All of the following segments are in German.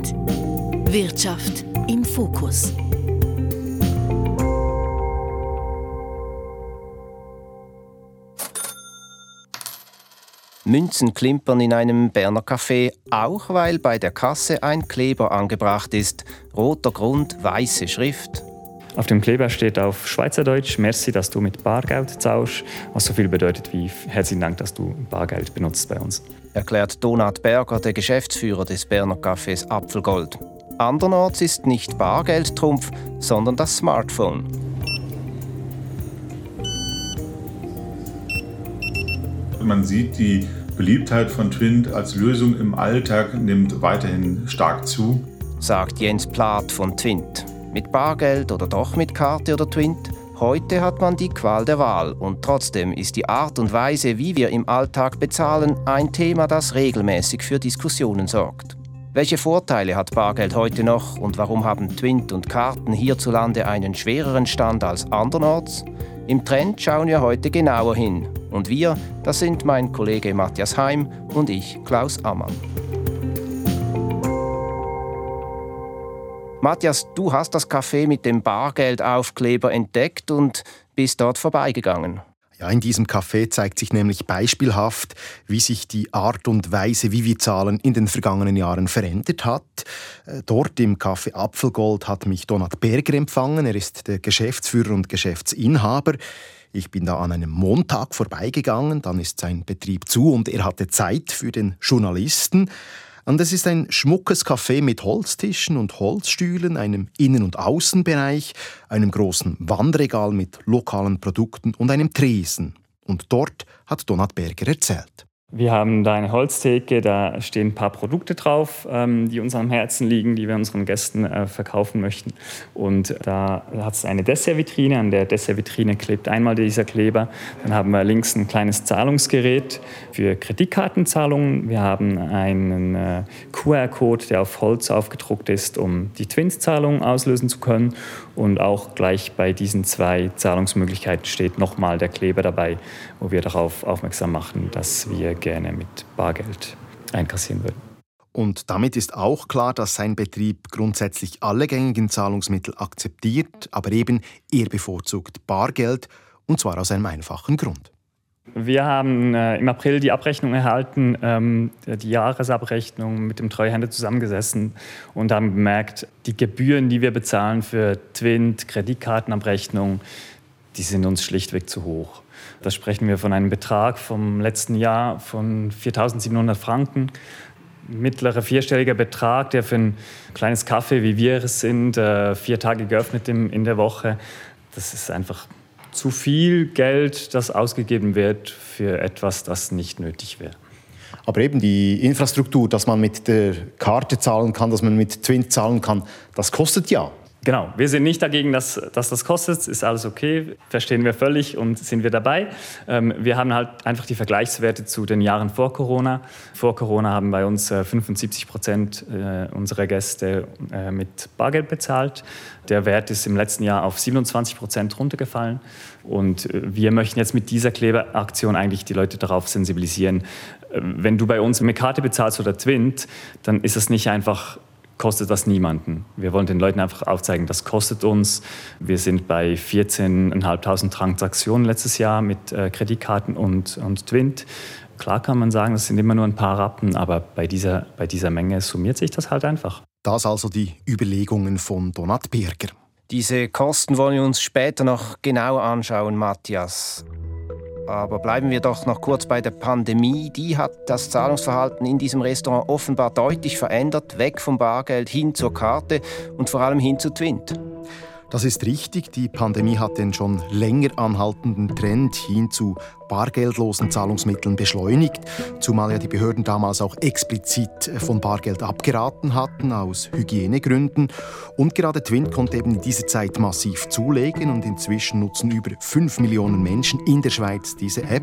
Twint. Wirtschaft im Fokus. Münzen klimpern in einem Berner Café, auch weil bei der Kasse ein Kleber angebracht ist. Roter Grund, weiße Schrift. Auf dem Kleber steht auf Schweizerdeutsch Merci, dass du mit Bargeld zahlst, was so viel bedeutet wie herzlichen Dank, dass du Bargeld benutzt bei uns. Erklärt Donat Berger, der Geschäftsführer des Berner Cafés Apfelgold. Andernorts ist nicht Bargeld Trumpf, sondern das Smartphone. Man sieht, die Beliebtheit von Twint als Lösung im Alltag nimmt weiterhin stark zu. Sagt Jens Plath von Twint. Mit Bargeld oder doch mit Karte oder Twint? Heute hat man die Qual der Wahl und trotzdem ist die Art und Weise, wie wir im Alltag bezahlen, ein Thema, das regelmäßig für Diskussionen sorgt. Welche Vorteile hat Bargeld heute noch und warum haben Twint und Karten hierzulande einen schwereren Stand als andernorts? Im Trend schauen wir heute genauer hin. Und wir, das sind mein Kollege Matthias Heim und ich, Klaus Ammann. Matthias, du hast das Café mit dem Bargeldaufkleber entdeckt und bist dort vorbeigegangen. Ja, in diesem Café zeigt sich nämlich beispielhaft, wie sich die Art und Weise, wie wir zahlen, in den vergangenen Jahren verändert hat. Äh, dort im Café Apfelgold hat mich Donat Berger empfangen. Er ist der Geschäftsführer und Geschäftsinhaber. Ich bin da an einem Montag vorbeigegangen, dann ist sein Betrieb zu und er hatte Zeit für den Journalisten. Und es ist ein schmuckes Café mit Holztischen und Holzstühlen, einem Innen- und Außenbereich, einem großen Wandregal mit lokalen Produkten und einem Tresen. Und dort hat Donat Berger erzählt. Wir haben da eine Holztheke, da stehen ein paar Produkte drauf, ähm, die uns am Herzen liegen, die wir unseren Gästen äh, verkaufen möchten. Und da hat es eine Dessertvitrine, an der Dessertvitrine klebt einmal dieser Kleber. Dann haben wir links ein kleines Zahlungsgerät für Kreditkartenzahlungen. Wir haben einen äh, QR-Code, der auf Holz aufgedruckt ist, um die Twins-Zahlungen auslösen zu können. Und auch gleich bei diesen zwei Zahlungsmöglichkeiten steht nochmal der Kleber dabei, wo wir darauf aufmerksam machen, dass wir gerne mit Bargeld einkassieren würden. Und damit ist auch klar, dass sein Betrieb grundsätzlich alle gängigen Zahlungsmittel akzeptiert, aber eben er bevorzugt Bargeld, und zwar aus einem einfachen Grund. Wir haben äh, im April die Abrechnung erhalten, ähm, die Jahresabrechnung mit dem Treuhänder zusammengesessen und haben bemerkt, die Gebühren, die wir bezahlen für Twint, Kreditkartenabrechnung, die sind uns schlichtweg zu hoch. Da sprechen wir von einem Betrag vom letzten Jahr von 4.700 Franken. Mittlerer vierstelliger Betrag, der für ein kleines Kaffee, wie wir es sind, äh, vier Tage geöffnet in der Woche, das ist einfach zu viel Geld, das ausgegeben wird für etwas, das nicht nötig wäre. Aber eben die Infrastruktur, dass man mit der Karte zahlen kann, dass man mit Twint zahlen kann, das kostet ja. Genau, wir sind nicht dagegen, dass, dass das kostet, ist alles okay, verstehen wir völlig und sind wir dabei. Ähm, wir haben halt einfach die Vergleichswerte zu den Jahren vor Corona. Vor Corona haben bei uns äh, 75 Prozent äh, unserer Gäste äh, mit Bargeld bezahlt. Der Wert ist im letzten Jahr auf 27 Prozent runtergefallen. Und äh, wir möchten jetzt mit dieser Kleberaktion eigentlich die Leute darauf sensibilisieren, äh, wenn du bei uns mit Karte bezahlst oder Twint, dann ist es nicht einfach kostet das niemanden. Wir wollen den Leuten einfach aufzeigen, das kostet uns. Wir sind bei 14.500 Transaktionen letztes Jahr mit äh, Kreditkarten und, und Twint. Klar kann man sagen, das sind immer nur ein paar Rappen, aber bei dieser, bei dieser Menge summiert sich das halt einfach. Das also die Überlegungen von Donat Birger. Diese Kosten wollen wir uns später noch genauer anschauen, Matthias. Aber bleiben wir doch noch kurz bei der Pandemie. Die hat das Zahlungsverhalten in diesem Restaurant offenbar deutlich verändert, weg vom Bargeld hin zur Karte und vor allem hin zu Twint. Das ist richtig. Die Pandemie hat den schon länger anhaltenden Trend hin zu bargeldlosen Zahlungsmitteln beschleunigt, zumal ja die Behörden damals auch explizit von Bargeld abgeraten hatten aus Hygienegründen. Und gerade Twin konnte eben in dieser Zeit massiv zulegen und inzwischen nutzen über 5 Millionen Menschen in der Schweiz diese App.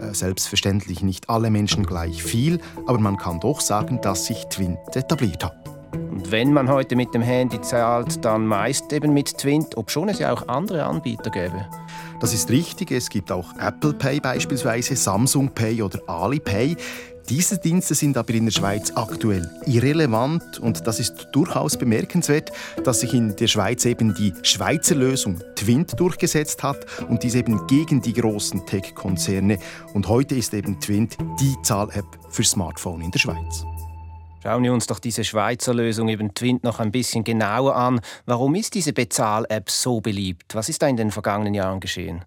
Äh, selbstverständlich nicht alle Menschen gleich viel, aber man kann doch sagen, dass sich Twint etabliert hat. Und wenn man heute mit dem Handy zahlt, dann meist eben mit Twint, obschon es ja auch andere Anbieter gäbe. Das ist richtig. Es gibt auch Apple Pay beispielsweise, Samsung Pay oder Alipay. Diese Dienste sind aber in der Schweiz aktuell irrelevant und das ist durchaus bemerkenswert, dass sich in der Schweiz eben die Schweizer Lösung Twint durchgesetzt hat und dies eben gegen die großen Tech-Konzerne. Und heute ist eben Twint die Zahl-App für Smartphone in der Schweiz. Schauen wir uns doch diese Schweizer Lösung eben Twint noch ein bisschen genauer an. Warum ist diese Bezahl-App so beliebt? Was ist da in den vergangenen Jahren geschehen?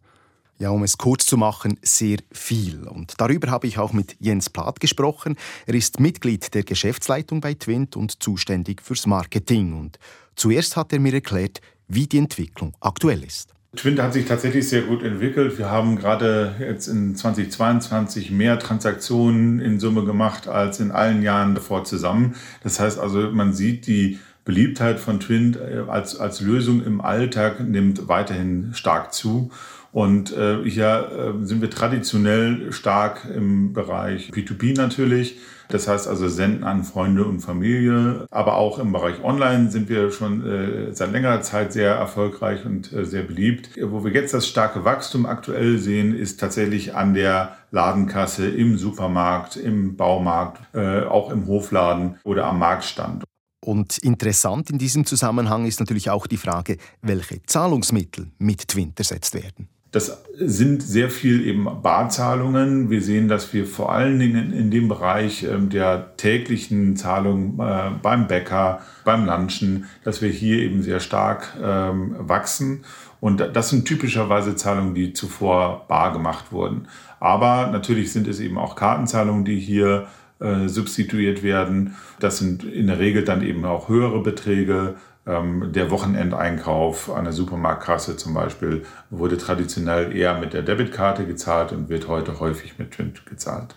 Ja, um es kurz zu machen, sehr viel. Und darüber habe ich auch mit Jens Plath gesprochen. Er ist Mitglied der Geschäftsleitung bei Twint und zuständig fürs Marketing. Und zuerst hat er mir erklärt, wie die Entwicklung aktuell ist. Twint hat sich tatsächlich sehr gut entwickelt. Wir haben gerade jetzt in 2022 mehr Transaktionen in Summe gemacht als in allen Jahren davor zusammen. Das heißt also, man sieht die Beliebtheit von Twint äh, als, als Lösung im Alltag nimmt weiterhin stark zu. Und äh, hier äh, sind wir traditionell stark im Bereich P2P natürlich. Das heißt also Senden an Freunde und Familie. Aber auch im Bereich Online sind wir schon äh, seit längerer Zeit sehr erfolgreich und äh, sehr beliebt. Wo wir jetzt das starke Wachstum aktuell sehen, ist tatsächlich an der Ladenkasse, im Supermarkt, im Baumarkt, äh, auch im Hofladen oder am Marktstand. Und interessant in diesem Zusammenhang ist natürlich auch die Frage, welche Zahlungsmittel mit Twint ersetzt werden. Das sind sehr viel eben Barzahlungen. Wir sehen, dass wir vor allen Dingen in dem Bereich ähm, der täglichen Zahlung äh, beim Bäcker, beim Lunchen, dass wir hier eben sehr stark ähm, wachsen. Und das sind typischerweise Zahlungen, die zuvor bar gemacht wurden. Aber natürlich sind es eben auch Kartenzahlungen, die hier äh, substituiert werden. Das sind in der Regel dann eben auch höhere Beträge der Wochenendeinkauf an der Supermarktkasse zum Beispiel wurde traditionell eher mit der Debitkarte gezahlt und wird heute häufig mit Twint gezahlt.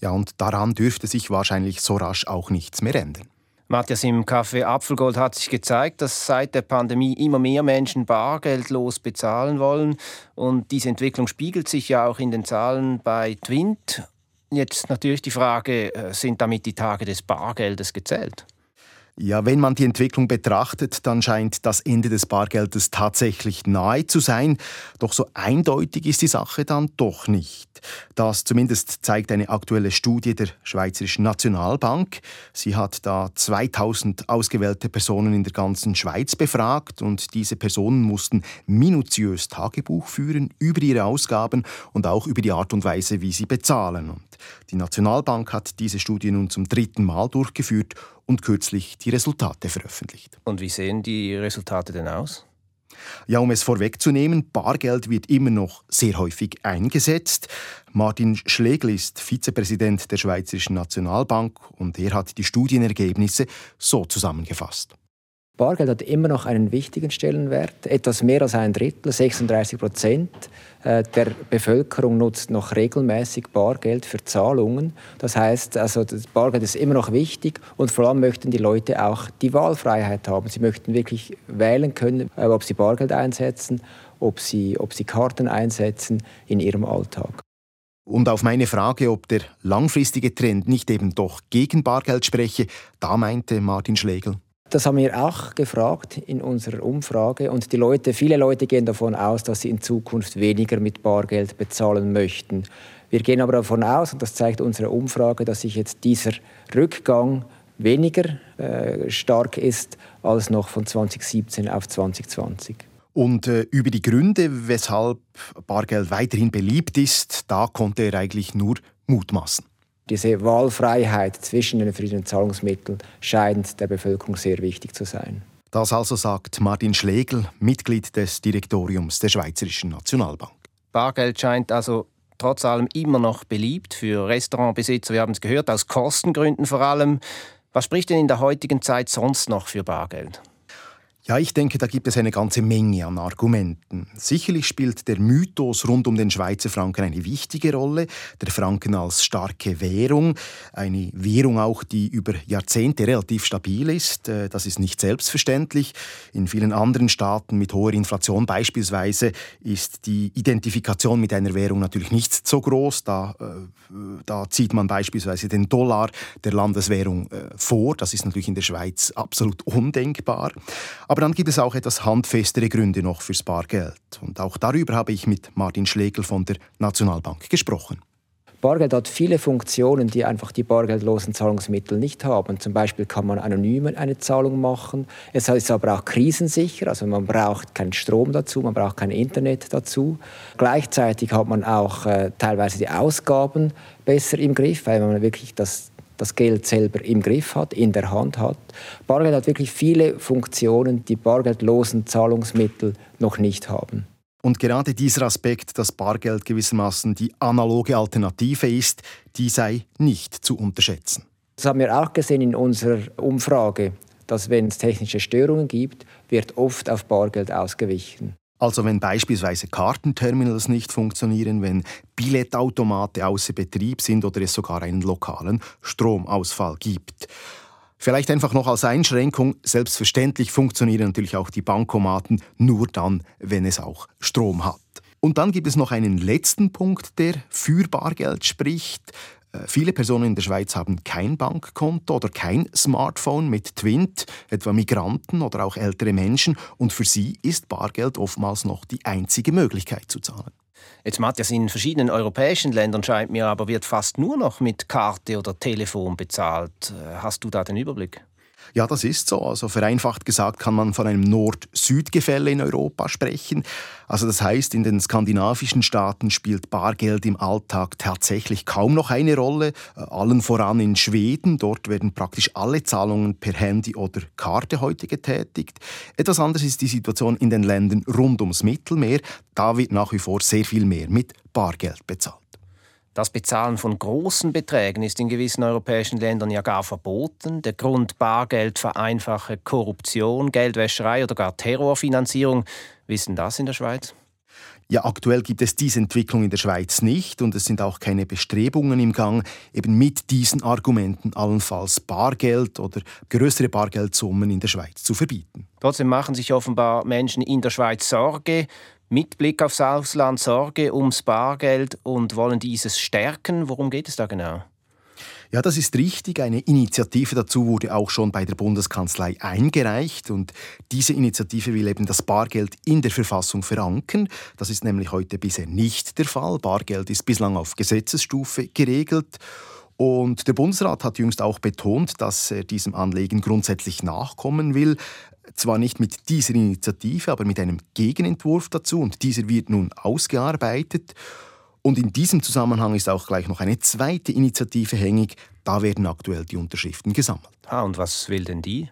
Ja, und daran dürfte sich wahrscheinlich so rasch auch nichts mehr ändern. Matthias, im Café Apfelgold hat sich gezeigt, dass seit der Pandemie immer mehr Menschen bargeldlos bezahlen wollen. Und diese Entwicklung spiegelt sich ja auch in den Zahlen bei Twint. Jetzt natürlich die Frage, äh, sind damit die Tage des Bargeldes gezählt? Ja, wenn man die Entwicklung betrachtet, dann scheint das Ende des Bargeldes tatsächlich nahe zu sein. Doch so eindeutig ist die Sache dann doch nicht. Das zumindest zeigt eine aktuelle Studie der Schweizerischen Nationalbank. Sie hat da 2000 ausgewählte Personen in der ganzen Schweiz befragt und diese Personen mussten minutiös Tagebuch führen über ihre Ausgaben und auch über die Art und Weise, wie sie bezahlen. Und die Nationalbank hat diese Studie nun zum dritten Mal durchgeführt und kürzlich die Resultate veröffentlicht. Und wie sehen die Resultate denn aus? Ja, um es vorwegzunehmen, Bargeld wird immer noch sehr häufig eingesetzt. Martin Schlegel ist Vizepräsident der Schweizerischen Nationalbank und er hat die Studienergebnisse so zusammengefasst. Bargeld hat immer noch einen wichtigen Stellenwert. Etwas mehr als ein Drittel, 36 Prozent äh, der Bevölkerung nutzt noch regelmäßig Bargeld für Zahlungen. Das heißt, also das Bargeld ist immer noch wichtig und vor allem möchten die Leute auch die Wahlfreiheit haben. Sie möchten wirklich wählen können, äh, ob sie Bargeld einsetzen, ob sie, ob sie Karten einsetzen in ihrem Alltag. Und auf meine Frage, ob der langfristige Trend nicht eben doch gegen Bargeld spreche, da meinte Martin Schlegel. Das haben wir auch gefragt in unserer Umfrage und die Leute, viele Leute gehen davon aus, dass sie in Zukunft weniger mit Bargeld bezahlen möchten. Wir gehen aber davon aus, und das zeigt unsere Umfrage, dass sich jetzt dieser Rückgang weniger äh, stark ist als noch von 2017 auf 2020. Und äh, über die Gründe, weshalb Bargeld weiterhin beliebt ist, da konnte er eigentlich nur mutmaßen. Diese Wahlfreiheit zwischen den verschiedenen Zahlungsmitteln scheint der Bevölkerung sehr wichtig zu sein. Das also sagt Martin Schlegel, Mitglied des Direktoriums der Schweizerischen Nationalbank. Bargeld scheint also trotz allem immer noch beliebt für Restaurantbesitzer. Wir haben es gehört, aus Kostengründen vor allem. Was spricht denn in der heutigen Zeit sonst noch für Bargeld? Ja, ich denke, da gibt es eine ganze Menge an Argumenten. Sicherlich spielt der Mythos rund um den Schweizer Franken eine wichtige Rolle. Der Franken als starke Währung, eine Währung auch, die über Jahrzehnte relativ stabil ist. Äh, das ist nicht selbstverständlich. In vielen anderen Staaten mit hoher Inflation beispielsweise ist die Identifikation mit einer Währung natürlich nicht so groß. Da, äh, da zieht man beispielsweise den Dollar der Landeswährung äh, vor. Das ist natürlich in der Schweiz absolut undenkbar. Aber aber dann gibt es auch etwas handfestere Gründe noch fürs Bargeld. Und auch darüber habe ich mit Martin Schlegel von der Nationalbank gesprochen. Bargeld hat viele Funktionen, die einfach die bargeldlosen Zahlungsmittel nicht haben. Zum Beispiel kann man anonym eine Zahlung machen. Es ist aber auch krisensicher, also man braucht keinen Strom dazu, man braucht kein Internet dazu. Gleichzeitig hat man auch äh, teilweise die Ausgaben besser im Griff, weil man wirklich das das Geld selber im Griff hat, in der Hand hat. Bargeld hat wirklich viele Funktionen, die bargeldlosen Zahlungsmittel noch nicht haben. Und gerade dieser Aspekt, dass Bargeld gewissermaßen die analoge Alternative ist, die sei nicht zu unterschätzen. Das haben wir auch gesehen in unserer Umfrage, dass wenn es technische Störungen gibt, wird oft auf Bargeld ausgewichen. Also wenn beispielsweise Kartenterminals nicht funktionieren, wenn Billettautomate außer Betrieb sind oder es sogar einen lokalen Stromausfall gibt. Vielleicht einfach noch als Einschränkung, selbstverständlich funktionieren natürlich auch die Bankomaten nur dann, wenn es auch Strom hat. Und dann gibt es noch einen letzten Punkt, der für Bargeld spricht. Viele Personen in der Schweiz haben kein Bankkonto oder kein Smartphone mit Twint, etwa Migranten oder auch ältere Menschen, und für sie ist Bargeld oftmals noch die einzige Möglichkeit zu zahlen. Jetzt Matthias, in verschiedenen europäischen Ländern scheint mir aber wird fast nur noch mit Karte oder Telefon bezahlt. Äh, hast du da den Überblick? Ja, das ist so. Also vereinfacht gesagt kann man von einem Nord-Süd-Gefälle in Europa sprechen. Also das heißt, in den skandinavischen Staaten spielt Bargeld im Alltag tatsächlich kaum noch eine Rolle. Äh, allen voran in Schweden. Dort werden praktisch alle Zahlungen per Handy oder Karte heute getätigt. Etwas anders ist die Situation in den Ländern rund ums Mittelmeer. Da wird nach wie vor sehr viel mehr mit Bargeld bezahlt. Das Bezahlen von großen Beträgen ist in gewissen europäischen Ländern ja gar verboten. Der Grund Bargeld vereinfache Korruption, Geldwäscherei oder gar Terrorfinanzierung. Wissen das in der Schweiz? Ja, aktuell gibt es diese Entwicklung in der Schweiz nicht und es sind auch keine Bestrebungen im Gang, eben mit diesen Argumenten allenfalls Bargeld oder größere Bargeldsummen in der Schweiz zu verbieten. Trotzdem machen sich offenbar Menschen in der Schweiz Sorge mit Blick aufs Ausland Sorge ums Bargeld und wollen dieses stärken. Worum geht es da genau? Ja, das ist richtig. Eine Initiative dazu wurde auch schon bei der Bundeskanzlei eingereicht. Und diese Initiative will eben das Bargeld in der Verfassung verankern. Das ist nämlich heute bisher nicht der Fall. Bargeld ist bislang auf Gesetzesstufe geregelt. Und der Bundesrat hat jüngst auch betont, dass er diesem Anliegen grundsätzlich nachkommen will zwar nicht mit dieser Initiative, aber mit einem Gegenentwurf dazu und dieser wird nun ausgearbeitet. Und in diesem Zusammenhang ist auch gleich noch eine zweite Initiative hängig. Da werden aktuell die Unterschriften gesammelt. Ah, und was will denn die?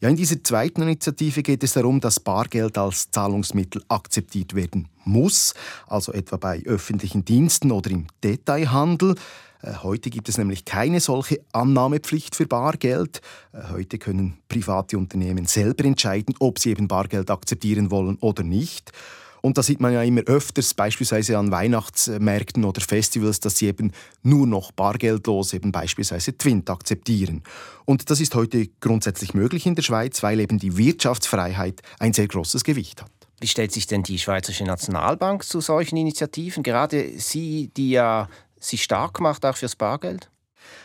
Ja, in dieser zweiten Initiative geht es darum, dass Bargeld als Zahlungsmittel akzeptiert werden muss, also etwa bei öffentlichen Diensten oder im Detailhandel. Äh, heute gibt es nämlich keine solche Annahmepflicht für Bargeld. Äh, heute können private Unternehmen selber entscheiden, ob sie eben Bargeld akzeptieren wollen oder nicht. Und da sieht man ja immer öfters, beispielsweise an Weihnachtsmärkten oder Festivals, dass sie eben nur noch bargeldlos eben beispielsweise Twint akzeptieren. Und das ist heute grundsätzlich möglich in der Schweiz, weil eben die Wirtschaftsfreiheit ein sehr großes Gewicht hat. Wie stellt sich denn die Schweizerische Nationalbank zu solchen Initiativen? Gerade Sie, die ja sich stark macht, auch fürs Bargeld?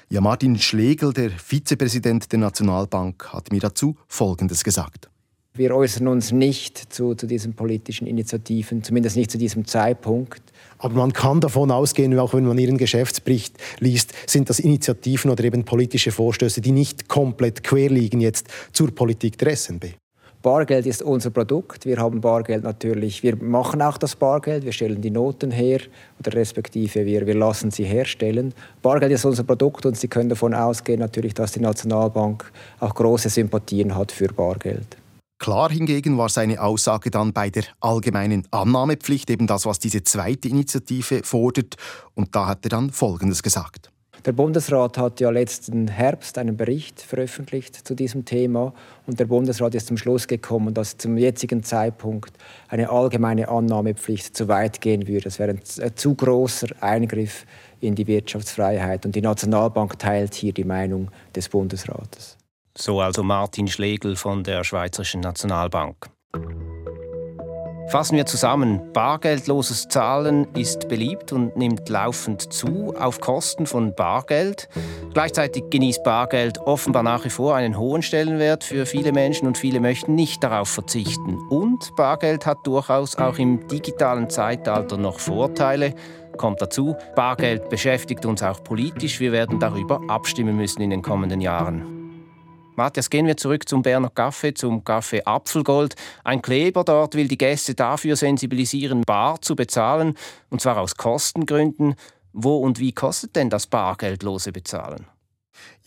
Ja, Martin Schlegel, der Vizepräsident der Nationalbank, hat mir dazu Folgendes gesagt. Wir äußern uns nicht zu, zu diesen politischen Initiativen, zumindest nicht zu diesem Zeitpunkt. Aber man kann davon ausgehen, auch wenn man Ihren Geschäftsbericht liest, sind das Initiativen oder eben politische Vorstöße, die nicht komplett quer liegen jetzt zur Politik der SNB. Bargeld ist unser Produkt. Wir haben Bargeld natürlich. Wir machen auch das Bargeld. Wir stellen die Noten her oder respektive wir, wir lassen sie herstellen. Bargeld ist unser Produkt und Sie können davon ausgehen natürlich, dass die Nationalbank auch große Sympathien hat für Bargeld. Klar hingegen war seine Aussage dann bei der allgemeinen Annahmepflicht, eben das, was diese zweite Initiative fordert. Und da hat er dann Folgendes gesagt. Der Bundesrat hat ja letzten Herbst einen Bericht veröffentlicht zu diesem Thema und der Bundesrat ist zum Schluss gekommen, dass zum jetzigen Zeitpunkt eine allgemeine Annahmepflicht zu weit gehen würde. Das wäre ein, ein zu großer Eingriff in die Wirtschaftsfreiheit und die Nationalbank teilt hier die Meinung des Bundesrates. So also Martin Schlegel von der Schweizerischen Nationalbank. Fassen wir zusammen, bargeldloses Zahlen ist beliebt und nimmt laufend zu auf Kosten von Bargeld. Gleichzeitig genießt Bargeld offenbar nach wie vor einen hohen Stellenwert für viele Menschen und viele möchten nicht darauf verzichten. Und Bargeld hat durchaus auch im digitalen Zeitalter noch Vorteile. kommt dazu, Bargeld beschäftigt uns auch politisch. Wir werden darüber abstimmen müssen in den kommenden Jahren. Matthias, gehen wir zurück zum Berner Kaffee, zum Kaffee Apfelgold. Ein Kleber dort will die Gäste dafür sensibilisieren, bar zu bezahlen, und zwar aus Kostengründen. Wo und wie kostet denn das bargeldlose Bezahlen?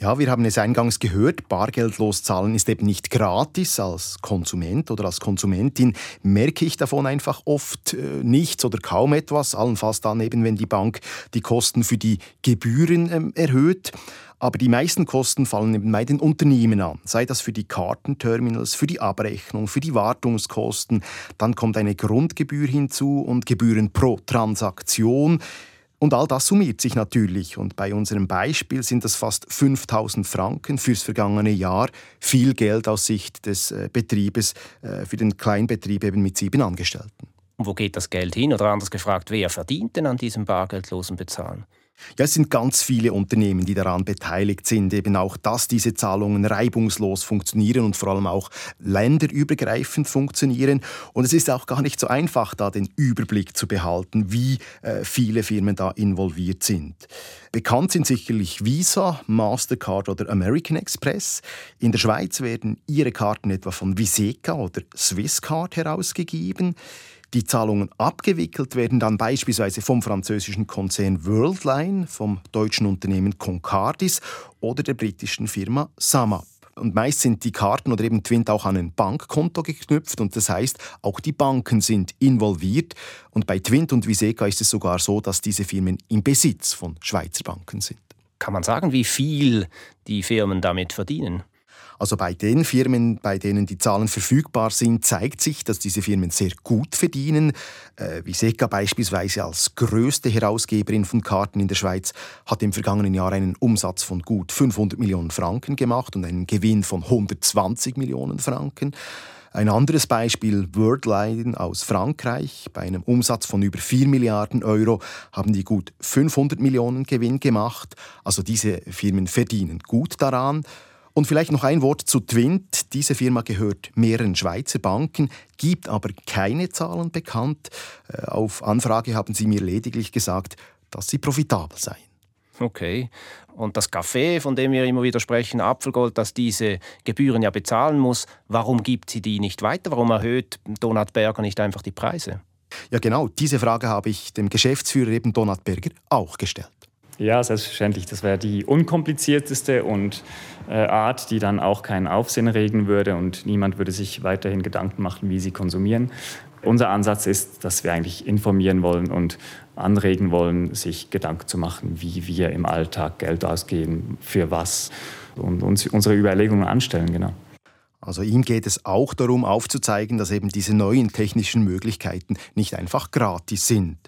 Ja, wir haben es eingangs gehört, bargeldlos zahlen ist eben nicht gratis. Als Konsument oder als Konsumentin merke ich davon einfach oft äh, nichts oder kaum etwas, allenfalls dann eben, wenn die Bank die Kosten für die Gebühren ähm, erhöht. Aber die meisten Kosten fallen eben bei den Unternehmen an, sei das für die Kartenterminals, für die Abrechnung, für die Wartungskosten. Dann kommt eine Grundgebühr hinzu und Gebühren pro Transaktion. Und all das summiert sich natürlich. Und bei unserem Beispiel sind das fast 5000 Franken fürs vergangene Jahr. Viel Geld aus Sicht des äh, Betriebes, äh, für den Kleinbetrieb eben mit sieben Angestellten. Und wo geht das Geld hin? Oder anders gefragt, wer verdient denn an diesem bargeldlosen Bezahlen? Ja, es sind ganz viele Unternehmen, die daran beteiligt sind, eben auch, dass diese Zahlungen reibungslos funktionieren und vor allem auch länderübergreifend funktionieren. Und es ist auch gar nicht so einfach, da den Überblick zu behalten, wie äh, viele Firmen da involviert sind. Bekannt sind sicherlich Visa, Mastercard oder American Express. In der Schweiz werden ihre Karten etwa von Viseca oder Swisscard herausgegeben. Die Zahlungen abgewickelt werden dann beispielsweise vom französischen Konzern Worldline, vom deutschen Unternehmen Concardis oder der britischen Firma Samap. Und meist sind die Karten oder eben Twint auch an ein Bankkonto geknüpft und das heißt, auch die Banken sind involviert. Und bei Twint und Viseca ist es sogar so, dass diese Firmen im Besitz von Schweizer Banken sind. Kann man sagen, wie viel die Firmen damit verdienen? Also bei den Firmen, bei denen die Zahlen verfügbar sind, zeigt sich, dass diese Firmen sehr gut verdienen. Äh, Viseca beispielsweise als größte Herausgeberin von Karten in der Schweiz hat im vergangenen Jahr einen Umsatz von gut 500 Millionen Franken gemacht und einen Gewinn von 120 Millionen Franken. Ein anderes Beispiel, Wordline aus Frankreich. Bei einem Umsatz von über 4 Milliarden Euro haben die gut 500 Millionen Gewinn gemacht. Also diese Firmen verdienen gut daran. Und vielleicht noch ein Wort zu Twint. Diese Firma gehört mehreren Schweizer Banken, gibt aber keine Zahlen bekannt. Äh, auf Anfrage haben sie mir lediglich gesagt, dass sie profitabel seien. Okay. Und das Café, von dem wir immer wieder sprechen, Apfelgold, das diese Gebühren ja bezahlen muss, warum gibt sie die nicht weiter? Warum erhöht Donat Berger nicht einfach die Preise? Ja, genau. Diese Frage habe ich dem Geschäftsführer eben Donat Berger auch gestellt. Ja, selbstverständlich. Das wäre die unkomplizierteste und äh, Art, die dann auch keinen Aufsehen regen würde und niemand würde sich weiterhin Gedanken machen, wie sie konsumieren. Unser Ansatz ist, dass wir eigentlich informieren wollen und anregen wollen, sich Gedanken zu machen, wie wir im Alltag Geld ausgeben, für was und uns unsere Überlegungen anstellen, genau. Also ihm geht es auch darum aufzuzeigen, dass eben diese neuen technischen Möglichkeiten nicht einfach gratis sind.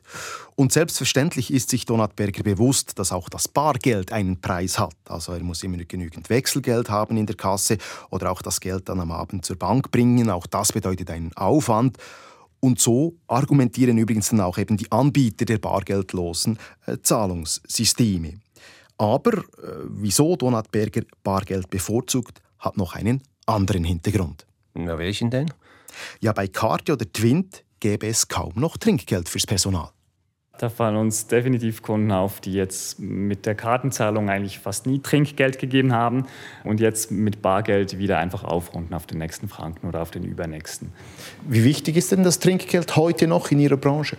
Und selbstverständlich ist sich Donat Berger bewusst, dass auch das Bargeld einen Preis hat. Also er muss immer genügend Wechselgeld haben in der Kasse oder auch das Geld dann am Abend zur Bank bringen. Auch das bedeutet einen Aufwand. Und so argumentieren übrigens dann auch eben die Anbieter der bargeldlosen äh, Zahlungssysteme. Aber äh, wieso Donat Berger Bargeld bevorzugt, hat noch einen anderen Hintergrund. Na, welchen denn? Ja, bei Karte oder Twint gäbe es kaum noch Trinkgeld fürs Personal. Da fallen uns definitiv Kunden auf, die jetzt mit der Kartenzahlung eigentlich fast nie Trinkgeld gegeben haben und jetzt mit Bargeld wieder einfach aufrunden auf den nächsten Franken oder auf den übernächsten. Wie wichtig ist denn das Trinkgeld heute noch in Ihrer Branche?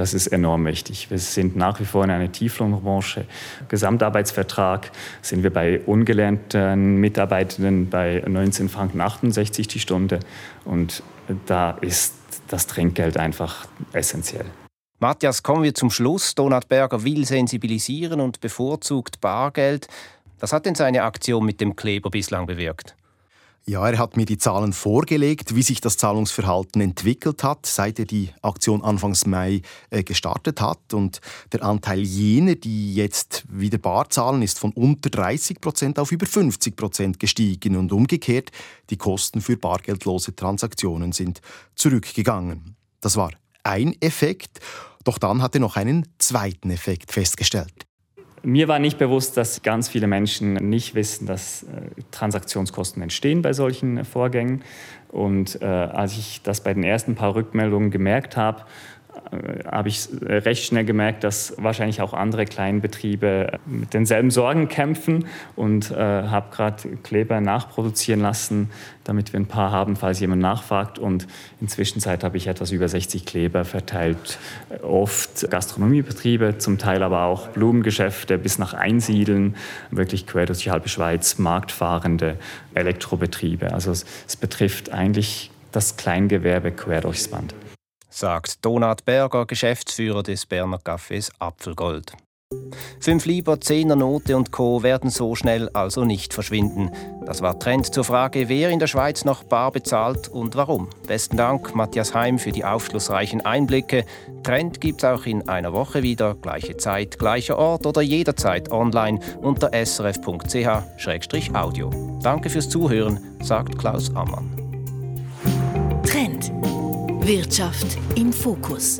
Das ist enorm wichtig. Wir sind nach wie vor in einer Tieflohnbranche. Gesamtarbeitsvertrag sind wir bei ungelernten Mitarbeitenden bei 19 Franken 68 die Stunde. Und da ist das Trinkgeld einfach essentiell. Matthias, kommen wir zum Schluss. Donat Berger will sensibilisieren und bevorzugt Bargeld. Was hat denn seine Aktion mit dem Kleber bislang bewirkt? Ja, er hat mir die Zahlen vorgelegt, wie sich das Zahlungsverhalten entwickelt hat, seit er die Aktion Anfangs Mai äh, gestartet hat. Und der Anteil jener, die jetzt wieder bar zahlen, ist von unter 30 Prozent auf über 50 Prozent gestiegen. Und umgekehrt, die Kosten für bargeldlose Transaktionen sind zurückgegangen. Das war ein Effekt. Doch dann hat er noch einen zweiten Effekt festgestellt. Mir war nicht bewusst, dass ganz viele Menschen nicht wissen, dass äh, Transaktionskosten entstehen bei solchen äh, Vorgängen. Und äh, als ich das bei den ersten paar Rückmeldungen gemerkt habe, habe ich recht schnell gemerkt, dass wahrscheinlich auch andere Kleinbetriebe mit denselben Sorgen kämpfen und äh, habe gerade Kleber nachproduzieren lassen, damit wir ein paar haben, falls jemand nachfragt. Und inzwischen habe ich etwas über 60 Kleber verteilt. Oft Gastronomiebetriebe, zum Teil aber auch Blumengeschäfte bis nach Einsiedeln, wirklich quer durch die halbe Schweiz, marktfahrende Elektrobetriebe. Also es, es betrifft eigentlich das Kleingewerbe quer durchs Band. Sagt Donat Berger, Geschäftsführer des Berner Cafés Apfelgold. Fünf Lieber, Zehner Note und Co. werden so schnell also nicht verschwinden. Das war Trend zur Frage, wer in der Schweiz noch bar bezahlt und warum. Besten Dank, Matthias Heim, für die aufschlussreichen Einblicke. Trend gibt's auch in einer Woche wieder. Gleiche Zeit, gleicher Ort oder jederzeit online unter srf.ch-audio. Danke fürs Zuhören, sagt Klaus Ammann. Trend. Wirtschaft im Fokus.